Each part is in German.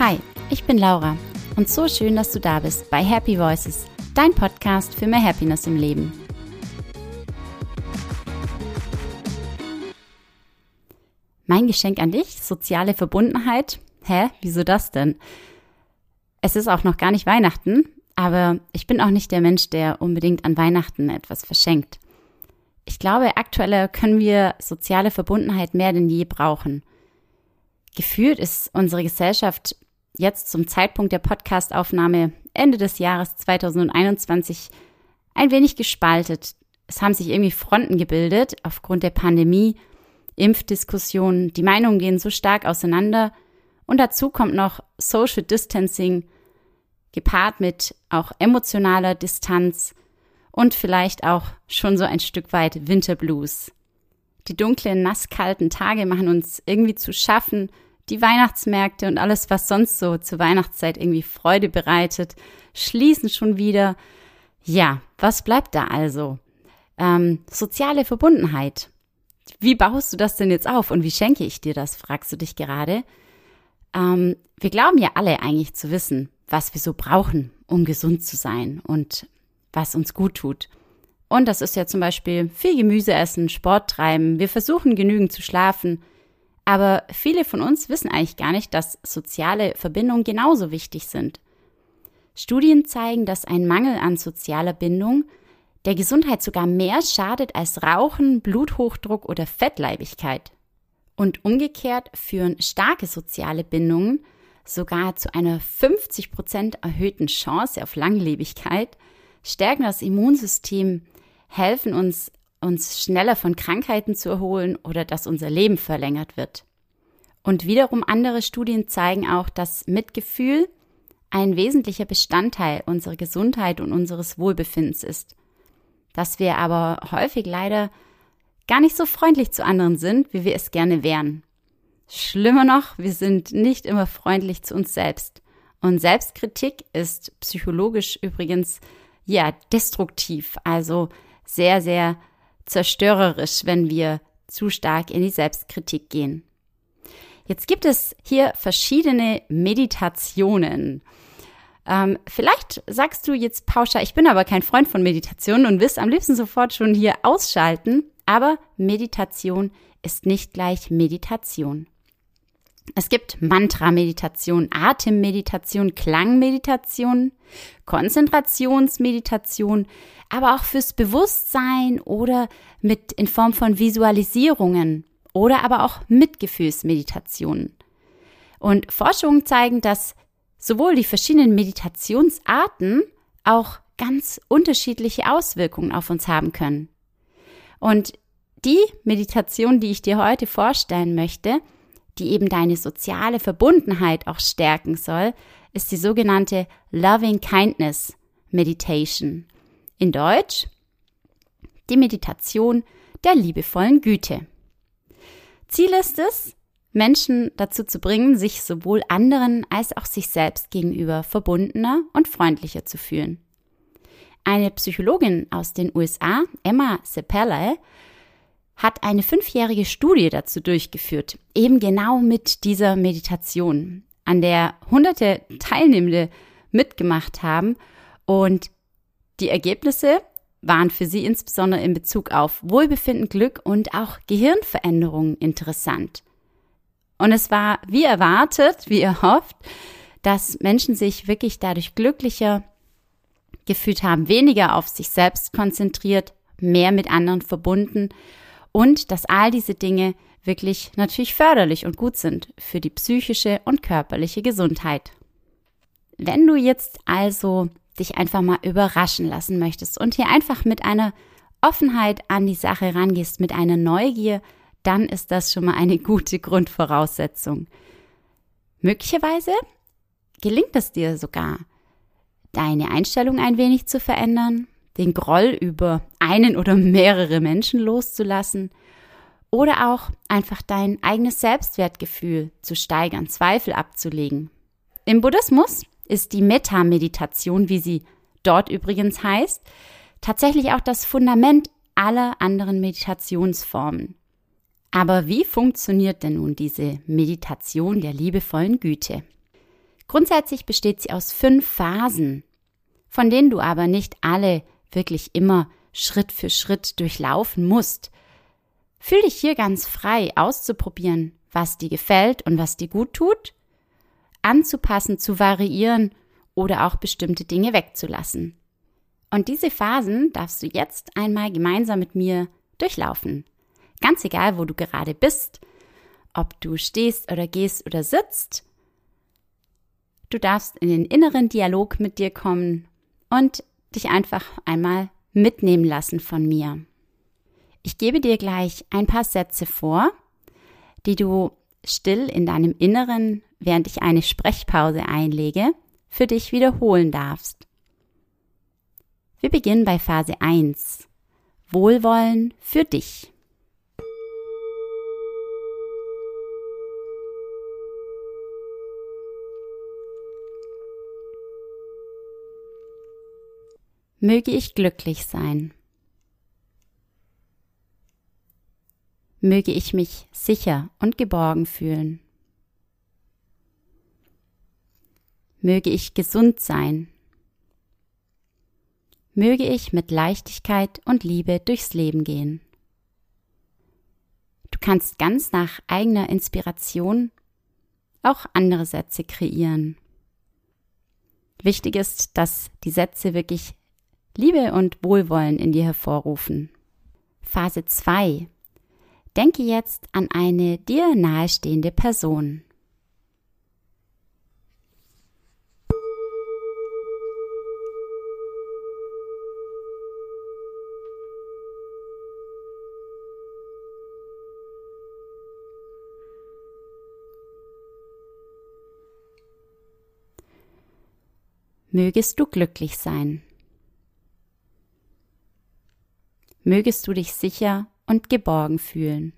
Hi, ich bin Laura und so schön, dass du da bist bei Happy Voices, dein Podcast für mehr Happiness im Leben. Mein Geschenk an dich, soziale Verbundenheit. Hä, wieso das denn? Es ist auch noch gar nicht Weihnachten, aber ich bin auch nicht der Mensch, der unbedingt an Weihnachten etwas verschenkt. Ich glaube, aktuell können wir soziale Verbundenheit mehr denn je brauchen. Gefühlt ist unsere Gesellschaft jetzt zum Zeitpunkt der Podcastaufnahme Ende des Jahres 2021 ein wenig gespaltet. Es haben sich irgendwie Fronten gebildet aufgrund der Pandemie, Impfdiskussionen, die Meinungen gehen so stark auseinander und dazu kommt noch Social Distancing, gepaart mit auch emotionaler Distanz und vielleicht auch schon so ein Stück weit Winterblues. Die dunklen, nasskalten Tage machen uns irgendwie zu schaffen, die Weihnachtsmärkte und alles, was sonst so zur Weihnachtszeit irgendwie Freude bereitet, schließen schon wieder. Ja, was bleibt da also? Ähm, soziale Verbundenheit. Wie baust du das denn jetzt auf und wie schenke ich dir das, fragst du dich gerade. Ähm, wir glauben ja alle eigentlich zu wissen, was wir so brauchen, um gesund zu sein und was uns gut tut. Und das ist ja zum Beispiel viel Gemüse essen, Sport treiben, wir versuchen genügend zu schlafen, aber viele von uns wissen eigentlich gar nicht, dass soziale Verbindungen genauso wichtig sind. Studien zeigen, dass ein Mangel an sozialer Bindung der Gesundheit sogar mehr schadet als Rauchen, Bluthochdruck oder Fettleibigkeit. Und umgekehrt führen starke soziale Bindungen sogar zu einer 50 Prozent erhöhten Chance auf Langlebigkeit, stärken das Immunsystem, helfen uns uns schneller von Krankheiten zu erholen oder dass unser Leben verlängert wird. Und wiederum andere Studien zeigen auch, dass Mitgefühl ein wesentlicher Bestandteil unserer Gesundheit und unseres Wohlbefindens ist. Dass wir aber häufig leider gar nicht so freundlich zu anderen sind, wie wir es gerne wären. Schlimmer noch, wir sind nicht immer freundlich zu uns selbst. Und Selbstkritik ist psychologisch übrigens ja destruktiv, also sehr, sehr zerstörerisch, wenn wir zu stark in die Selbstkritik gehen. Jetzt gibt es hier verschiedene Meditationen. Ähm, vielleicht sagst du jetzt pauschal, ich bin aber kein Freund von Meditation und wirst am liebsten sofort schon hier ausschalten. Aber Meditation ist nicht gleich Meditation. Es gibt Mantra-Meditation, Atemmeditation, Klangmeditation, Konzentrationsmeditation, aber auch fürs Bewusstsein oder mit in Form von Visualisierungen oder aber auch Mitgefühlsmeditationen. Und Forschungen zeigen, dass sowohl die verschiedenen Meditationsarten auch ganz unterschiedliche Auswirkungen auf uns haben können. Und die Meditation, die ich dir heute vorstellen möchte, die eben deine soziale Verbundenheit auch stärken soll, ist die sogenannte Loving Kindness Meditation. In Deutsch die Meditation der liebevollen Güte. Ziel ist es, Menschen dazu zu bringen, sich sowohl anderen als auch sich selbst gegenüber verbundener und freundlicher zu fühlen. Eine Psychologin aus den USA, Emma Seppele, hat eine fünfjährige Studie dazu durchgeführt, eben genau mit dieser Meditation, an der hunderte Teilnehmende mitgemacht haben und die Ergebnisse waren für sie insbesondere in Bezug auf Wohlbefinden, Glück und auch Gehirnveränderungen interessant. Und es war wie erwartet, wie erhofft, dass Menschen sich wirklich dadurch glücklicher gefühlt haben, weniger auf sich selbst konzentriert, mehr mit anderen verbunden und dass all diese Dinge wirklich natürlich förderlich und gut sind für die psychische und körperliche Gesundheit. Wenn du jetzt also dich einfach mal überraschen lassen möchtest und hier einfach mit einer Offenheit an die Sache rangehst, mit einer Neugier, dann ist das schon mal eine gute Grundvoraussetzung. Möglicherweise gelingt es dir sogar, deine Einstellung ein wenig zu verändern, den Groll über einen oder mehrere Menschen loszulassen oder auch einfach dein eigenes Selbstwertgefühl zu steigern, Zweifel abzulegen. Im Buddhismus ist die Metta-Meditation, wie sie dort übrigens heißt, tatsächlich auch das Fundament aller anderen Meditationsformen. Aber wie funktioniert denn nun diese Meditation der liebevollen Güte? Grundsätzlich besteht sie aus fünf Phasen, von denen du aber nicht alle wirklich immer Schritt für Schritt durchlaufen musst. Fühl dich hier ganz frei auszuprobieren, was dir gefällt und was dir gut tut, anzupassen, zu variieren oder auch bestimmte Dinge wegzulassen. Und diese Phasen darfst du jetzt einmal gemeinsam mit mir durchlaufen. Ganz egal, wo du gerade bist, ob du stehst oder gehst oder sitzt. Du darfst in den inneren Dialog mit dir kommen und dich einfach einmal mitnehmen lassen von mir. Ich gebe dir gleich ein paar Sätze vor, die du still in deinem Inneren, während ich eine Sprechpause einlege, für dich wiederholen darfst. Wir beginnen bei Phase 1. Wohlwollen für dich. Möge ich glücklich sein. Möge ich mich sicher und geborgen fühlen. Möge ich gesund sein. Möge ich mit Leichtigkeit und Liebe durchs Leben gehen. Du kannst ganz nach eigener Inspiration auch andere Sätze kreieren. Wichtig ist, dass die Sätze wirklich Liebe und Wohlwollen in dir hervorrufen. Phase 2. Denke jetzt an eine dir nahestehende Person. Mögest du glücklich sein. Mögest du dich sicher und geborgen fühlen.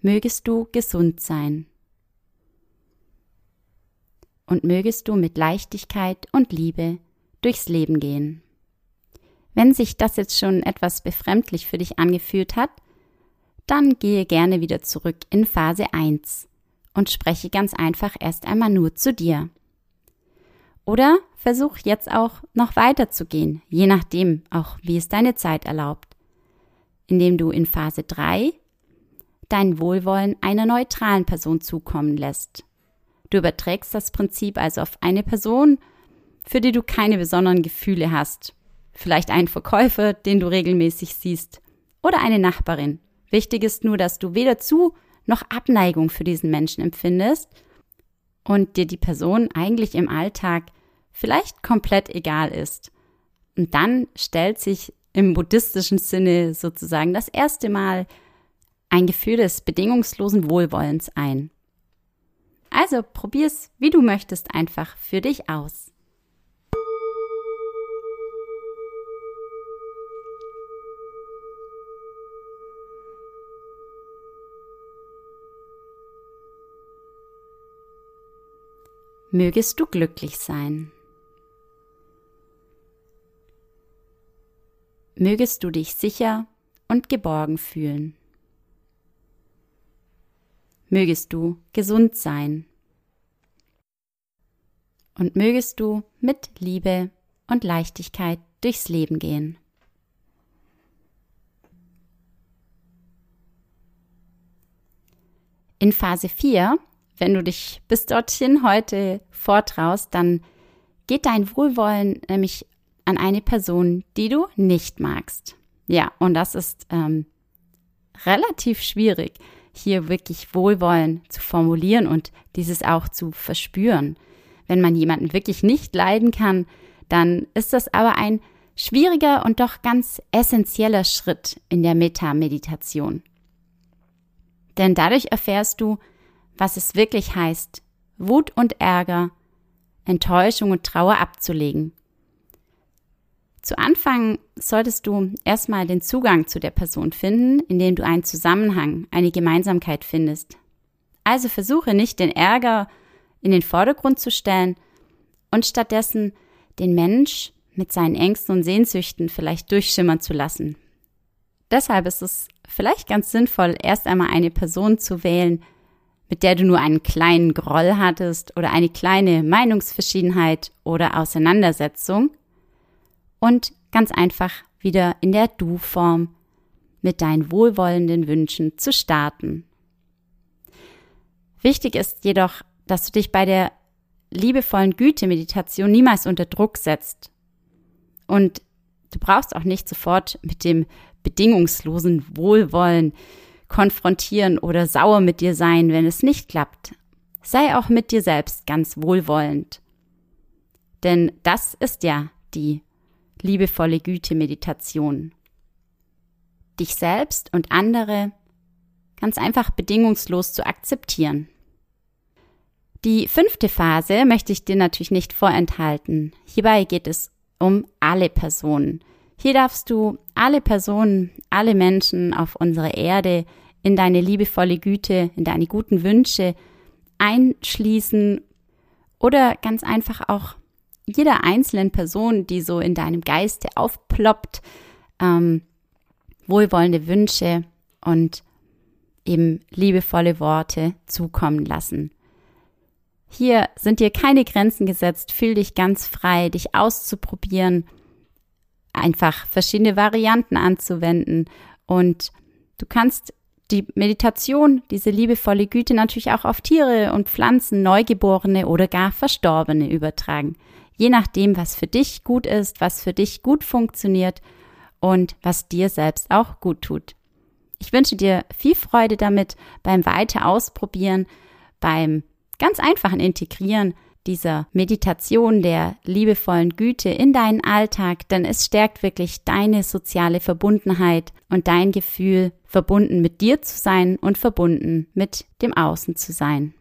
Mögest du gesund sein. Und mögest du mit Leichtigkeit und Liebe durchs Leben gehen. Wenn sich das jetzt schon etwas befremdlich für dich angefühlt hat, dann gehe gerne wieder zurück in Phase 1 und spreche ganz einfach erst einmal nur zu dir. Oder versuch jetzt auch noch weiter zu gehen, je nachdem auch, wie es deine Zeit erlaubt, indem du in Phase 3 dein Wohlwollen einer neutralen Person zukommen lässt. Du überträgst das Prinzip also auf eine Person, für die du keine besonderen Gefühle hast. Vielleicht einen Verkäufer, den du regelmäßig siehst, oder eine Nachbarin. Wichtig ist nur, dass du weder zu noch Abneigung für diesen Menschen empfindest und dir die Person eigentlich im Alltag vielleicht komplett egal ist. Und dann stellt sich im buddhistischen Sinne sozusagen das erste Mal ein Gefühl des bedingungslosen Wohlwollens ein. Also probier's, wie du möchtest, einfach für dich aus. Mögest du glücklich sein. Mögest du dich sicher und geborgen fühlen. Mögest du gesund sein. Und mögest du mit Liebe und Leichtigkeit durchs Leben gehen. In Phase 4, wenn du dich bis dorthin heute vortraust, dann geht dein Wohlwollen nämlich an eine Person, die du nicht magst. Ja, und das ist ähm, relativ schwierig, hier wirklich Wohlwollen zu formulieren und dieses auch zu verspüren. Wenn man jemanden wirklich nicht leiden kann, dann ist das aber ein schwieriger und doch ganz essentieller Schritt in der Meta-Meditation. Denn dadurch erfährst du, was es wirklich heißt, Wut und Ärger, Enttäuschung und Trauer abzulegen zu Anfang solltest du erstmal den Zugang zu der Person finden, indem du einen Zusammenhang, eine Gemeinsamkeit findest. Also versuche nicht den Ärger in den Vordergrund zu stellen und stattdessen den Mensch mit seinen Ängsten und Sehnsüchten vielleicht durchschimmern zu lassen. Deshalb ist es vielleicht ganz sinnvoll, erst einmal eine Person zu wählen, mit der du nur einen kleinen Groll hattest oder eine kleine Meinungsverschiedenheit oder Auseinandersetzung und ganz einfach wieder in der Du-Form mit deinen wohlwollenden Wünschen zu starten. Wichtig ist jedoch, dass du dich bei der liebevollen Güte-Meditation niemals unter Druck setzt. Und du brauchst auch nicht sofort mit dem bedingungslosen Wohlwollen konfrontieren oder sauer mit dir sein, wenn es nicht klappt. Sei auch mit dir selbst ganz wohlwollend. Denn das ist ja die liebevolle Güte-Meditation. Dich selbst und andere ganz einfach bedingungslos zu akzeptieren. Die fünfte Phase möchte ich dir natürlich nicht vorenthalten. Hierbei geht es um alle Personen. Hier darfst du alle Personen, alle Menschen auf unserer Erde in deine liebevolle Güte, in deine guten Wünsche einschließen oder ganz einfach auch jeder einzelnen Person, die so in deinem Geiste aufploppt, ähm, wohlwollende Wünsche und eben liebevolle Worte zukommen lassen. Hier sind dir keine Grenzen gesetzt, fühl dich ganz frei, dich auszuprobieren, einfach verschiedene Varianten anzuwenden und du kannst die Meditation, diese liebevolle Güte natürlich auch auf Tiere und Pflanzen, Neugeborene oder gar Verstorbene übertragen. Je nachdem, was für dich gut ist, was für dich gut funktioniert und was dir selbst auch gut tut. Ich wünsche dir viel Freude damit beim weiter ausprobieren, beim ganz einfachen Integrieren dieser Meditation der liebevollen Güte in deinen Alltag, denn es stärkt wirklich deine soziale Verbundenheit und dein Gefühl, verbunden mit dir zu sein und verbunden mit dem Außen zu sein.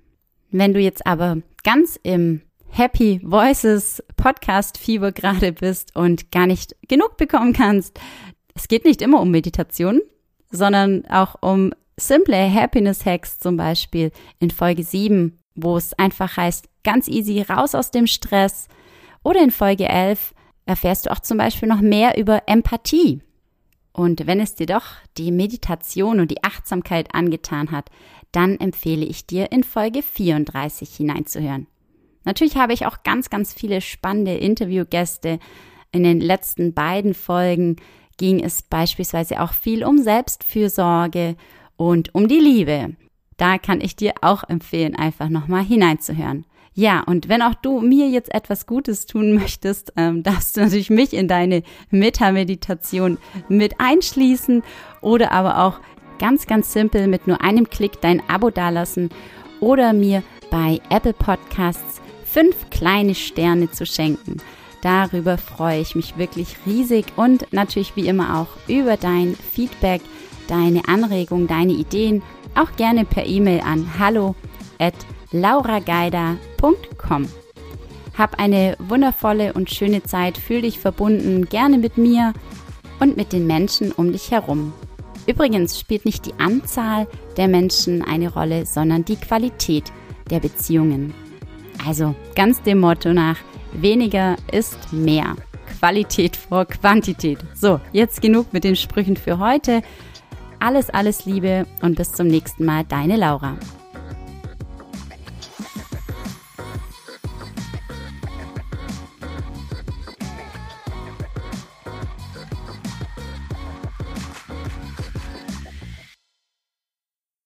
Wenn du jetzt aber ganz im Happy Voices Podcast Fieber gerade bist und gar nicht genug bekommen kannst, es geht nicht immer um Meditation, sondern auch um simple Happiness Hacks zum Beispiel in Folge 7 wo es einfach heißt, ganz easy raus aus dem Stress. Oder in Folge 11 erfährst du auch zum Beispiel noch mehr über Empathie. Und wenn es dir doch die Meditation und die Achtsamkeit angetan hat, dann empfehle ich dir in Folge 34 hineinzuhören. Natürlich habe ich auch ganz, ganz viele spannende Interviewgäste. In den letzten beiden Folgen ging es beispielsweise auch viel um Selbstfürsorge und um die Liebe. Da kann ich dir auch empfehlen, einfach nochmal hineinzuhören. Ja, und wenn auch du mir jetzt etwas Gutes tun möchtest, ähm, darfst du natürlich mich in deine Meta-Meditation mit einschließen oder aber auch ganz, ganz simpel mit nur einem Klick dein Abo dalassen oder mir bei Apple Podcasts fünf kleine Sterne zu schenken. Darüber freue ich mich wirklich riesig und natürlich wie immer auch über dein Feedback, deine Anregungen, deine Ideen auch gerne per E-Mail an hallo at laurageider.com. Hab eine wundervolle und schöne Zeit, fühl dich verbunden, gerne mit mir und mit den Menschen um dich herum. Übrigens spielt nicht die Anzahl der Menschen eine Rolle, sondern die Qualität der Beziehungen. Also ganz dem Motto nach, weniger ist mehr. Qualität vor Quantität. So, jetzt genug mit den Sprüchen für heute. Alles, alles Liebe und bis zum nächsten Mal, deine Laura.